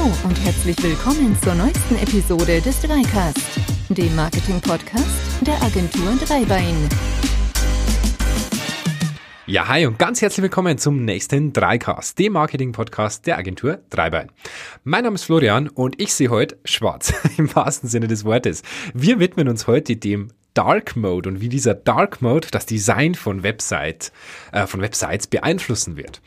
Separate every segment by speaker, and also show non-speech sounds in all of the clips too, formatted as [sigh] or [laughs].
Speaker 1: Hallo und herzlich willkommen zur neuesten Episode des Dreicast, dem Marketing-Podcast der Agentur Dreibein.
Speaker 2: Ja, hi und ganz herzlich willkommen zum nächsten Dreicast, dem Marketing-Podcast der Agentur Dreibein. Mein Name ist Florian und ich sehe heute schwarz, [laughs] im wahrsten Sinne des Wortes. Wir widmen uns heute dem Dark Mode und wie dieser Dark Mode das Design von Website, äh, von Websites beeinflussen wird.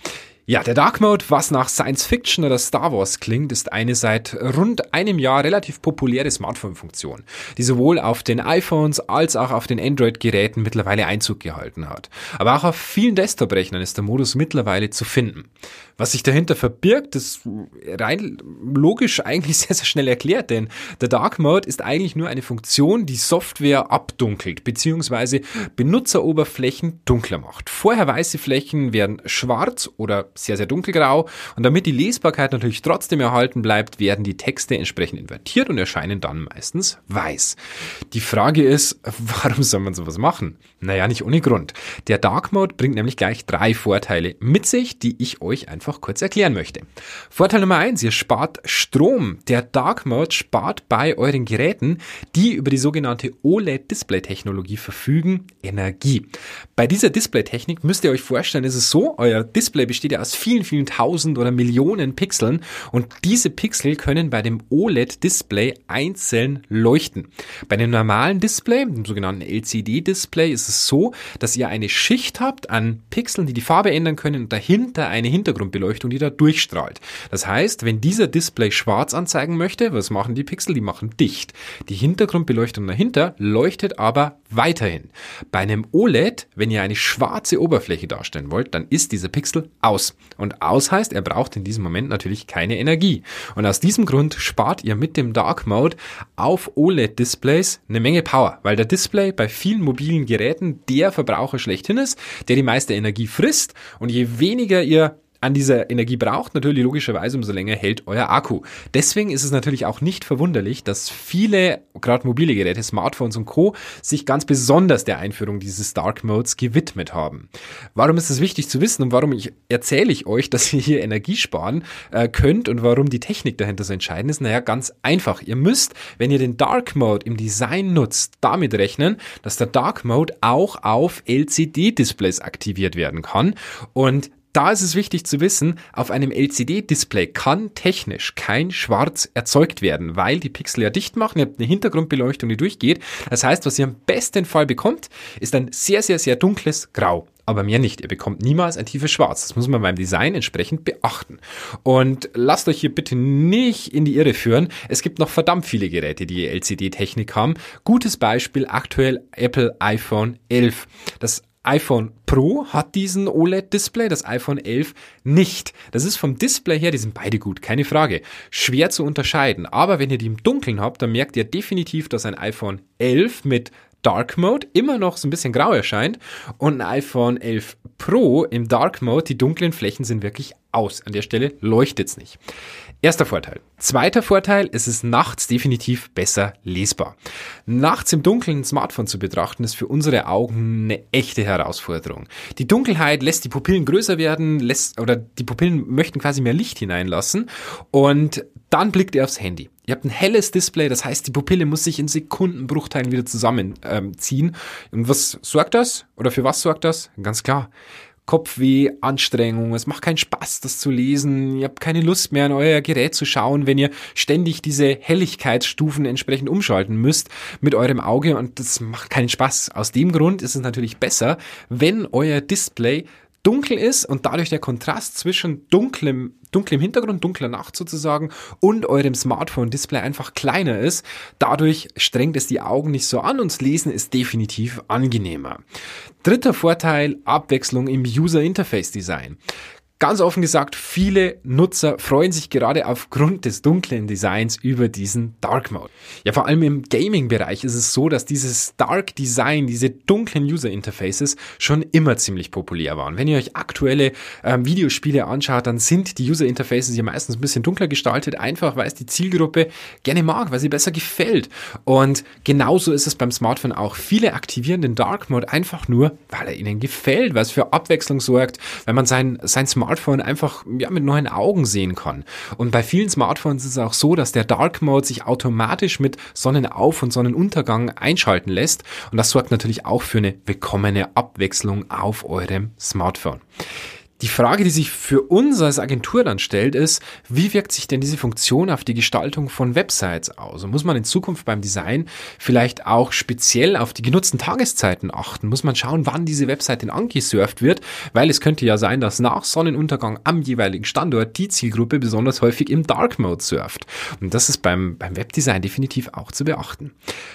Speaker 2: Ja, der Dark Mode, was nach Science Fiction oder Star Wars klingt, ist eine seit rund einem Jahr relativ populäre Smartphone-Funktion, die sowohl auf den iPhones als auch auf den Android-Geräten mittlerweile Einzug gehalten hat. Aber auch auf vielen Desktop-Rechnern ist der Modus mittlerweile zu finden. Was sich dahinter verbirgt, ist rein logisch eigentlich [laughs] sehr, sehr schnell erklärt, denn der Dark Mode ist eigentlich nur eine Funktion, die Software abdunkelt, beziehungsweise Benutzeroberflächen dunkler macht. Vorher weiße Flächen werden schwarz oder sehr, sehr dunkelgrau. Und damit die Lesbarkeit natürlich trotzdem erhalten bleibt, werden die Texte entsprechend invertiert und erscheinen dann meistens weiß. Die Frage ist, [laughs] warum soll man sowas machen? Naja, nicht ohne Grund. Der Dark Mode bringt nämlich gleich drei Vorteile mit sich, die ich euch einfach kurz erklären möchte. Vorteil Nummer eins, ihr spart Strom. Der Dark Mode spart bei euren Geräten, die über die sogenannte OLED-Display-Technologie verfügen, Energie. Bei dieser Display-Technik müsst ihr euch vorstellen, ist es so, euer Display besteht ja aus vielen, vielen tausend oder Millionen Pixeln und diese Pixel können bei dem OLED-Display einzeln leuchten. Bei dem normalen Display, dem sogenannten LCD-Display, ist es so, dass ihr eine Schicht habt an Pixeln, die die Farbe ändern können und dahinter eine Hintergrundbeleuchtung, die da durchstrahlt. Das heißt, wenn dieser Display schwarz anzeigen möchte, was machen die Pixel? Die machen dicht. Die Hintergrundbeleuchtung dahinter leuchtet aber weiterhin. Bei einem OLED, wenn ihr eine schwarze Oberfläche darstellen wollt, dann ist dieser Pixel aus. Und aus heißt, er braucht in diesem Moment natürlich keine Energie. Und aus diesem Grund spart ihr mit dem Dark Mode auf OLED-Displays eine Menge Power, weil der Display bei vielen mobilen Geräten der Verbraucher schlechthin ist, der die meiste Energie frisst. Und je weniger ihr an dieser Energie braucht, natürlich logischerweise umso länger hält euer Akku. Deswegen ist es natürlich auch nicht verwunderlich, dass viele, gerade mobile Geräte, Smartphones und Co., sich ganz besonders der Einführung dieses Dark Modes gewidmet haben. Warum ist es wichtig zu wissen und warum ich, erzähle ich euch, [laughs] dass ihr hier Energie sparen äh, könnt und warum die Technik dahinter so entscheidend ist? Naja, ganz einfach. Ihr müsst, wenn ihr den Dark Mode im Design nutzt, damit rechnen, dass der Dark Mode auch auf LCD-Displays aktiviert werden kann und da ist es wichtig zu wissen, auf einem LCD-Display kann technisch kein Schwarz erzeugt werden, weil die Pixel ja dicht machen, ihr habt eine Hintergrundbeleuchtung, die durchgeht. Das heißt, was ihr im besten Fall bekommt, ist ein sehr, sehr, sehr dunkles Grau aber mehr nicht. Ihr bekommt niemals ein tiefes Schwarz. Das muss man beim Design entsprechend beachten. Und lasst euch hier bitte nicht in die Irre führen. Es gibt noch verdammt viele Geräte, die LCD-Technik haben. Gutes Beispiel aktuell Apple iPhone 11. Das iPhone Pro hat diesen OLED-Display, das iPhone 11 nicht. Das ist vom Display her, die sind beide gut, keine Frage. Schwer zu unterscheiden, aber wenn ihr die im Dunkeln habt, dann merkt ihr definitiv, dass ein iPhone 11 mit Dark Mode immer noch so ein bisschen grau erscheint und ein iPhone 11 Pro im Dark Mode, die dunklen Flächen sind wirklich aus. An der Stelle leuchtet es nicht. Erster Vorteil. Zweiter Vorteil, es ist nachts definitiv besser lesbar. Nachts im Dunkeln ein Smartphone zu betrachten, ist für unsere Augen eine echte Herausforderung. Die Dunkelheit lässt die Pupillen größer werden, lässt, oder die Pupillen möchten quasi mehr Licht hineinlassen und dann blickt ihr aufs Handy. Ihr habt ein helles Display, das heißt, die Pupille muss sich in Sekundenbruchteilen wieder zusammenziehen. Ähm, und was sorgt das? Oder für was sorgt das? Ganz klar. Kopfweh, Anstrengung, es macht keinen Spaß, das zu lesen, ihr habt keine Lust mehr an euer Gerät zu schauen, wenn ihr ständig diese Helligkeitsstufen entsprechend umschalten müsst mit eurem Auge. Und das macht keinen Spaß. Aus dem Grund ist es natürlich besser, wenn euer Display dunkel ist und dadurch der Kontrast zwischen dunklem, dunklem Hintergrund, dunkler Nacht sozusagen und eurem Smartphone-Display einfach kleiner ist. Dadurch strengt es die Augen nicht so an und das Lesen ist definitiv angenehmer. Dritter Vorteil, Abwechslung im User Interface Design. Ganz offen gesagt, viele Nutzer freuen sich gerade aufgrund des dunklen Designs über diesen Dark Mode. Ja, vor allem im Gaming-Bereich ist es so, dass dieses Dark Design, diese dunklen User Interfaces schon immer ziemlich populär waren. Wenn ihr euch aktuelle ähm, Videospiele anschaut, dann sind die User Interfaces ja meistens ein bisschen dunkler gestaltet, einfach weil es die Zielgruppe gerne mag, weil sie besser gefällt. Und genauso ist es beim Smartphone auch. Viele aktivieren den Dark Mode einfach nur, weil er ihnen gefällt, weil es für Abwechslung sorgt, wenn man sein, sein Smartphone Smartphone einfach ja, mit neuen Augen sehen kann. Und bei vielen Smartphones ist es auch so, dass der Dark Mode sich automatisch mit Sonnenauf- und Sonnenuntergang einschalten lässt. Und das sorgt natürlich auch für eine willkommene Abwechslung auf eurem Smartphone. Die Frage, die sich für uns als Agentur dann stellt, ist, wie wirkt sich denn diese Funktion auf die Gestaltung von Websites aus? Und muss man in Zukunft beim Design vielleicht auch speziell auf die genutzten Tageszeiten achten? Muss man schauen, wann diese Website denn angesurft wird? Weil es könnte ja sein, dass nach Sonnenuntergang am jeweiligen Standort die Zielgruppe besonders häufig im Dark Mode surft. Und das ist beim, beim Webdesign definitiv auch zu beachten.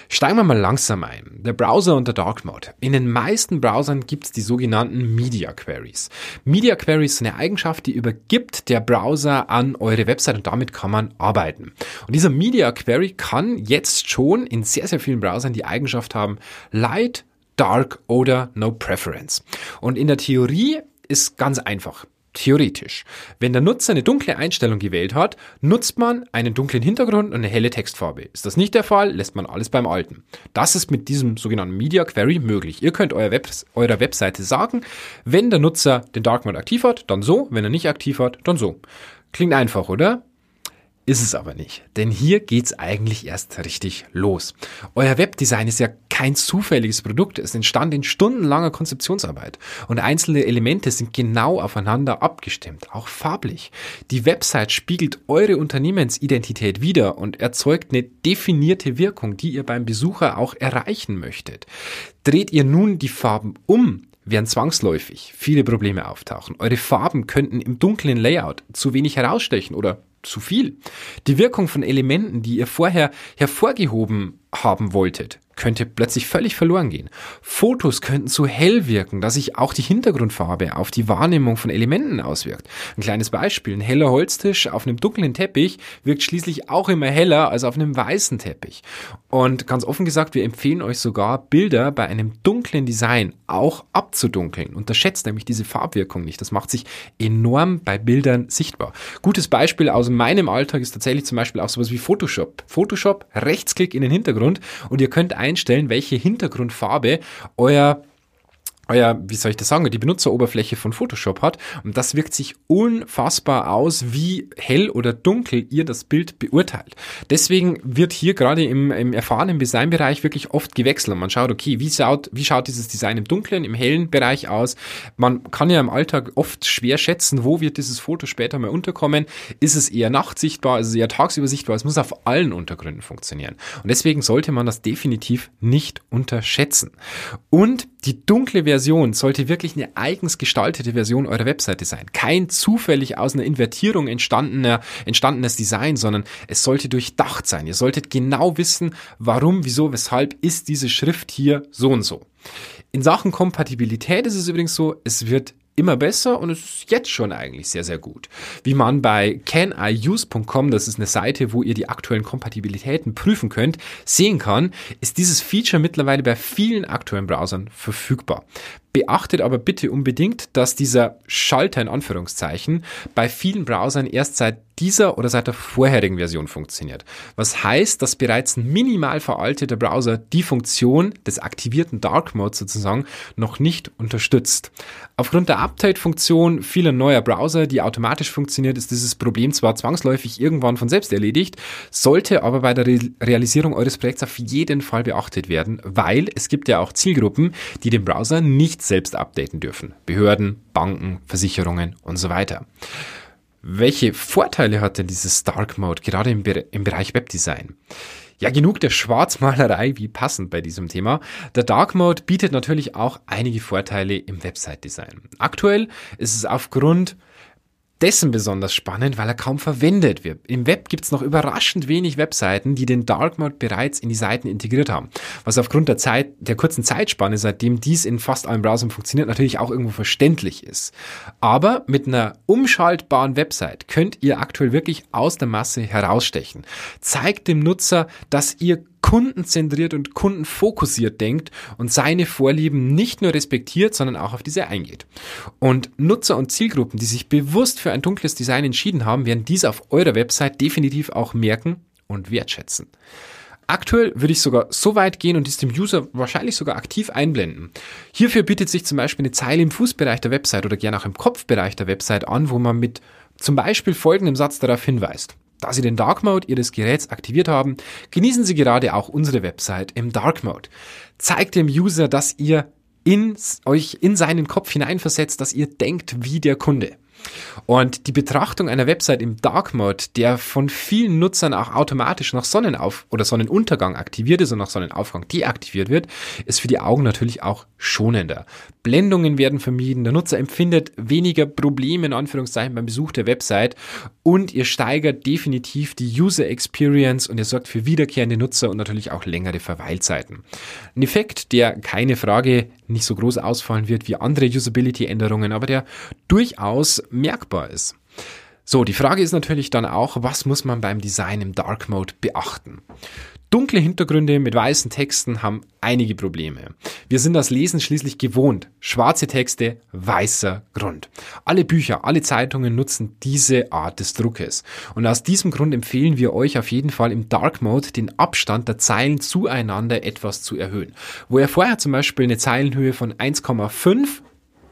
Speaker 2: Steigen wir mal langsam ein. Der Browser und der Dark Mode. In den meisten Browsern gibt es die sogenannten Media Queries. Media Query ist eine Eigenschaft, die übergibt der Browser an eure Website und damit kann man arbeiten. Und dieser Media Query kann jetzt schon in sehr, sehr vielen Browsern die Eigenschaft haben, Light, Dark oder No Preference. Und in der Theorie ist ganz einfach. Theoretisch. Wenn der Nutzer eine dunkle Einstellung gewählt hat, nutzt man einen dunklen Hintergrund und eine helle Textfarbe. Ist das nicht der Fall, lässt man alles beim Alten. Das ist mit diesem sogenannten Media Query möglich. Ihr könnt eurer, Web eurer Webseite sagen, wenn der Nutzer den Dark Mode aktiv hat, dann so, wenn er nicht aktiv hat, dann so. Klingt einfach, oder? Ist es aber nicht, denn hier geht's eigentlich erst richtig los. Euer Webdesign ist ja kein zufälliges Produkt, es entstand in stundenlanger Konzeptionsarbeit und einzelne Elemente sind genau aufeinander abgestimmt, auch farblich. Die Website spiegelt eure Unternehmensidentität wider und erzeugt eine definierte Wirkung, die ihr beim Besucher auch erreichen möchtet. Dreht ihr nun die Farben um, werden zwangsläufig viele Probleme auftauchen. Eure Farben könnten im dunklen Layout zu wenig herausstechen oder zu viel. Die Wirkung von Elementen, die ihr vorher hervorgehoben haben wolltet, könnte plötzlich völlig verloren gehen. Fotos könnten zu hell wirken, dass sich auch die Hintergrundfarbe auf die Wahrnehmung von Elementen auswirkt. Ein kleines Beispiel, ein heller Holztisch auf einem dunklen Teppich wirkt schließlich auch immer heller als auf einem weißen Teppich. Und ganz offen gesagt, wir empfehlen euch sogar, Bilder bei einem dunklen Design auch abzudunkeln. Unterschätzt nämlich diese Farbwirkung nicht. Das macht sich enorm bei Bildern sichtbar. Gutes Beispiel aus meinem Alltag ist tatsächlich zum Beispiel auch sowas wie Photoshop. Photoshop, Rechtsklick in den Hintergrund und ihr könnt einstellen, welche Hintergrundfarbe euer euer, wie soll ich das sagen, die Benutzeroberfläche von Photoshop hat. Und das wirkt sich unfassbar aus, wie hell oder dunkel ihr das Bild beurteilt. Deswegen wird hier gerade im, im erfahrenen Designbereich wirklich oft gewechselt. Man schaut, okay, wie schaut, wie schaut dieses Design im dunklen, im hellen Bereich aus? Man kann ja im Alltag oft schwer schätzen, wo wird dieses Foto später mal unterkommen. Ist es eher nachtsichtbar, ist es eher tagsüber sichtbar? Es muss auf allen Untergründen funktionieren. Und deswegen sollte man das definitiv nicht unterschätzen. Und die dunkle Version sollte wirklich eine eigens gestaltete Version eurer Webseite sein. Kein zufällig aus einer Invertierung entstandener, entstandenes Design, sondern es sollte durchdacht sein. Ihr solltet genau wissen, warum, wieso, weshalb ist diese Schrift hier so und so. In Sachen Kompatibilität ist es übrigens so, es wird immer besser und es ist jetzt schon eigentlich sehr, sehr gut. Wie man bei caniuse.com, das ist eine Seite, wo ihr die aktuellen Kompatibilitäten prüfen könnt, sehen kann, ist dieses Feature mittlerweile bei vielen aktuellen Browsern verfügbar. Beachtet aber bitte unbedingt, dass dieser Schalter in Anführungszeichen bei vielen Browsern erst seit dieser oder seit der vorherigen Version funktioniert. Was heißt, dass bereits ein minimal veralteter Browser die Funktion des aktivierten Dark Mode sozusagen noch nicht unterstützt. Aufgrund der Update-Funktion vieler neuer Browser, die automatisch funktioniert, ist dieses Problem zwar zwangsläufig irgendwann von selbst erledigt, sollte aber bei der Re Realisierung eures Projekts auf jeden Fall beachtet werden, weil es gibt ja auch Zielgruppen, die den Browser nicht selbst updaten dürfen. Behörden, Banken, Versicherungen und so weiter. Welche Vorteile hat denn dieses Dark Mode gerade im, Be im Bereich Webdesign? Ja, genug der Schwarzmalerei, wie passend bei diesem Thema. Der Dark Mode bietet natürlich auch einige Vorteile im Website-Design. Aktuell ist es aufgrund dessen besonders spannend, weil er kaum verwendet wird. Im Web gibt es noch überraschend wenig Webseiten, die den Dark Mode bereits in die Seiten integriert haben. Was aufgrund der Zeit, der kurzen Zeitspanne, seitdem dies in fast allen Browsern funktioniert, natürlich auch irgendwo verständlich ist. Aber mit einer umschaltbaren Website könnt ihr aktuell wirklich aus der Masse herausstechen. Zeigt dem Nutzer, dass ihr kundenzentriert und kundenfokussiert denkt und seine Vorlieben nicht nur respektiert, sondern auch auf diese eingeht. Und Nutzer und Zielgruppen, die sich bewusst für ein dunkles Design entschieden haben, werden dies auf eurer Website definitiv auch merken und wertschätzen. Aktuell würde ich sogar so weit gehen und dies dem User wahrscheinlich sogar aktiv einblenden. Hierfür bietet sich zum Beispiel eine Zeile im Fußbereich der Website oder gerne auch im Kopfbereich der Website an, wo man mit zum Beispiel folgendem Satz darauf hinweist. Da Sie den Dark Mode Ihres Geräts aktiviert haben, genießen Sie gerade auch unsere Website im Dark Mode. Zeigt dem User, dass ihr in, euch in seinen Kopf hineinversetzt, dass ihr denkt wie der Kunde. Und die Betrachtung einer Website im Dark Mode, der von vielen Nutzern auch automatisch nach Sonnenauf- oder Sonnenuntergang aktiviert ist und nach Sonnenaufgang deaktiviert wird, ist für die Augen natürlich auch schonender. Blendungen werden vermieden, der Nutzer empfindet weniger Probleme in Anführungszeichen beim Besuch der Website und ihr steigert definitiv die User Experience und ihr sorgt für wiederkehrende Nutzer und natürlich auch längere Verweilzeiten. Ein Effekt, der keine Frage nicht so groß ausfallen wird wie andere Usability-Änderungen, aber der durchaus merkbar ist. So, die Frage ist natürlich dann auch, was muss man beim Design im Dark Mode beachten? Dunkle Hintergründe mit weißen Texten haben einige Probleme. Wir sind das Lesen schließlich gewohnt. Schwarze Texte, weißer Grund. Alle Bücher, alle Zeitungen nutzen diese Art des Druckes. Und aus diesem Grund empfehlen wir euch auf jeden Fall im Dark Mode den Abstand der Zeilen zueinander etwas zu erhöhen. Wo ihr vorher zum Beispiel eine Zeilenhöhe von 1,5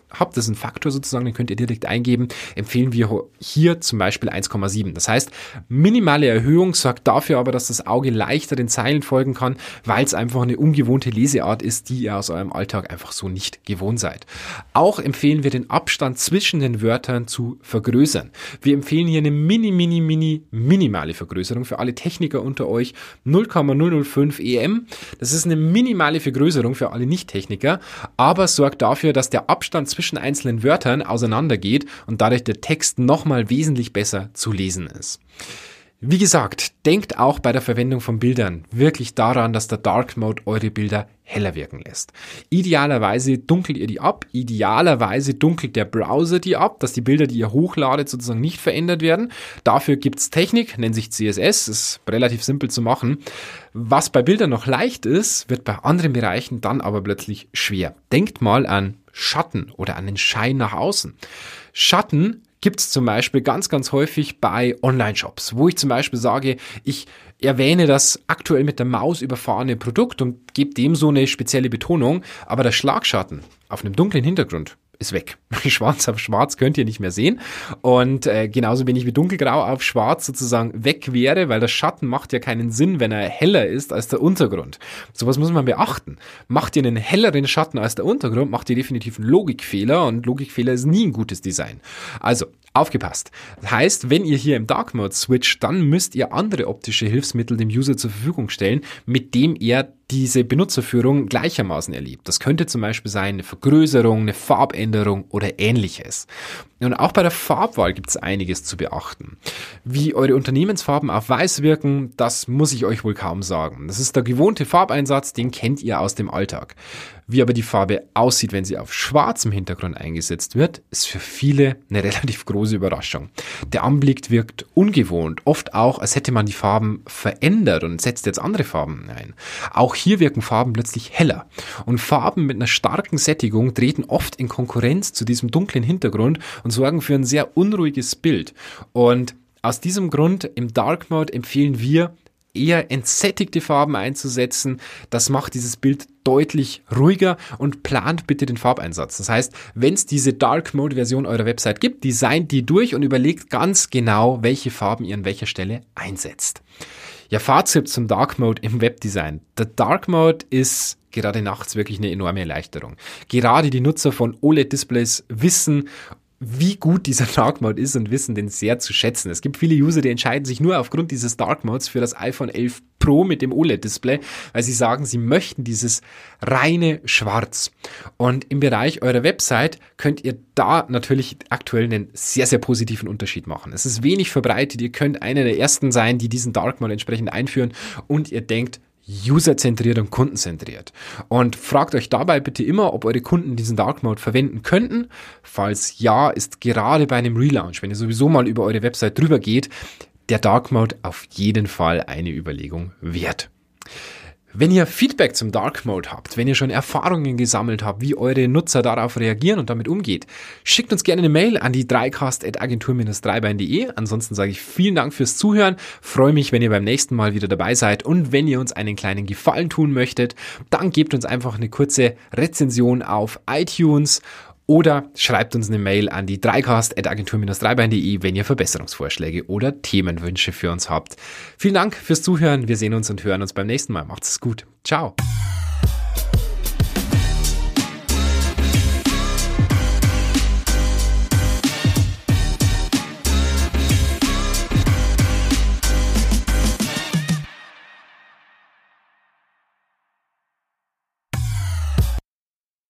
Speaker 2: habt, das ist ein Faktor sozusagen, den könnt ihr direkt eingeben, empfehlen wir hier zum Beispiel 1,7. Das heißt, minimale Erhöhung sorgt dafür aber, dass das Auge leichter den Zeilen folgen kann, weil es einfach eine ungewohnte Leseart ist, die ihr aus eurem Alltag einfach so nicht gewohnt seid. Auch empfehlen wir den Abstand zwischen den Wörtern zu vergrößern. Wir empfehlen hier eine mini, mini, mini, minimale Vergrößerung für alle Techniker unter euch. 0,005 EM. Das ist eine minimale Vergrößerung für alle Nicht-Techniker, aber sorgt dafür, dass der Abstand zwischen einzelnen Wörtern auseinandergeht und dadurch der Text nochmal wesentlich besser zu lesen ist. Wie gesagt, denkt auch bei der Verwendung von Bildern wirklich daran, dass der Dark Mode eure Bilder heller wirken lässt. Idealerweise dunkelt ihr die ab, idealerweise dunkelt der Browser die ab, dass die Bilder, die ihr hochladet, sozusagen nicht verändert werden. Dafür gibt's Technik, nennt sich CSS, ist relativ simpel zu machen. Was bei Bildern noch leicht ist, wird bei anderen Bereichen dann aber plötzlich schwer. Denkt mal an Schatten oder den Schein nach außen. Schatten gibt es zum Beispiel ganz, ganz häufig bei Online-Shops, wo ich zum Beispiel sage, ich erwähne das aktuell mit der Maus überfahrene Produkt und gebe dem so eine spezielle Betonung, aber der Schlagschatten auf einem dunklen Hintergrund ist weg. [laughs] Schwarz auf Schwarz könnt ihr nicht mehr sehen. Und äh, genauso wenig wie Dunkelgrau auf Schwarz sozusagen weg wäre, weil der Schatten macht ja keinen Sinn, wenn er heller ist als der Untergrund. Sowas muss man beachten. Macht ihr einen helleren Schatten als der Untergrund, macht ihr definitiv einen Logikfehler und Logikfehler ist nie ein gutes Design. Also Aufgepasst. Das heißt, wenn ihr hier im Dark Mode switcht, dann müsst ihr andere optische Hilfsmittel dem User zur Verfügung stellen, mit dem er diese Benutzerführung gleichermaßen erlebt. Das könnte zum Beispiel sein eine Vergrößerung, eine Farbänderung oder ähnliches. Und auch bei der Farbwahl gibt es einiges zu beachten. Wie eure Unternehmensfarben auf weiß wirken, das muss ich euch wohl kaum sagen. Das ist der gewohnte Farbeinsatz, den kennt ihr aus dem Alltag. Wie aber die Farbe aussieht, wenn sie auf schwarzem Hintergrund eingesetzt wird, ist für viele eine [laughs] relativ große Überraschung. Der Anblick wirkt ungewohnt, oft auch, als hätte man die Farben verändert und setzt jetzt andere Farben ein. Auch hier wirken Farben plötzlich heller. Und Farben mit einer starken Sättigung treten oft in Konkurrenz zu diesem dunklen Hintergrund und sorgen für ein sehr unruhiges Bild. Und aus diesem Grund im Dark Mode empfehlen wir, eher entsättigte Farben einzusetzen. Das macht dieses Bild deutlich ruhiger und plant bitte den Farbeinsatz. Das heißt, wenn es diese Dark Mode Version eurer Website gibt, designt die durch und überlegt ganz genau, welche Farben ihr an welcher Stelle einsetzt. Ja, Fazit zum Dark Mode im Webdesign. Der Dark Mode ist gerade nachts wirklich eine enorme Erleichterung. Gerade die Nutzer von OLED-Displays wissen wie gut dieser Dark Mode ist und wissen den sehr zu schätzen. Es gibt viele User, die entscheiden sich nur aufgrund dieses Dark Modes für das iPhone 11 Pro mit dem OLED-Display, weil sie sagen, sie möchten dieses reine Schwarz. Und im Bereich eurer Website könnt ihr da natürlich aktuell einen sehr, sehr positiven Unterschied machen. Es ist wenig verbreitet. Ihr könnt einer der ersten sein, die diesen Dark Mode entsprechend einführen und ihr denkt, userzentriert und kundenzentriert. Und fragt euch dabei bitte immer, ob eure Kunden diesen Dark Mode verwenden könnten. Falls ja, ist gerade bei einem Relaunch, wenn ihr sowieso mal über eure Website drüber geht, der Dark Mode auf jeden Fall eine Überlegung wert. Wenn ihr Feedback zum Dark Mode habt, wenn ihr schon Erfahrungen gesammelt habt, wie eure Nutzer darauf reagieren und damit umgeht, schickt uns gerne eine Mail an die 3cast.agentur-dreibein.de. Ansonsten sage ich vielen Dank fürs Zuhören, freue mich, wenn ihr beim nächsten Mal wieder dabei seid. Und wenn ihr uns einen kleinen Gefallen tun möchtet, dann gebt uns einfach eine kurze Rezension auf iTunes oder schreibt uns eine Mail an die dreicast.agentur-dreibein.de, wenn ihr Verbesserungsvorschläge oder Themenwünsche für uns habt. Vielen Dank fürs Zuhören. Wir sehen uns und hören uns beim nächsten Mal. Macht's gut. Ciao.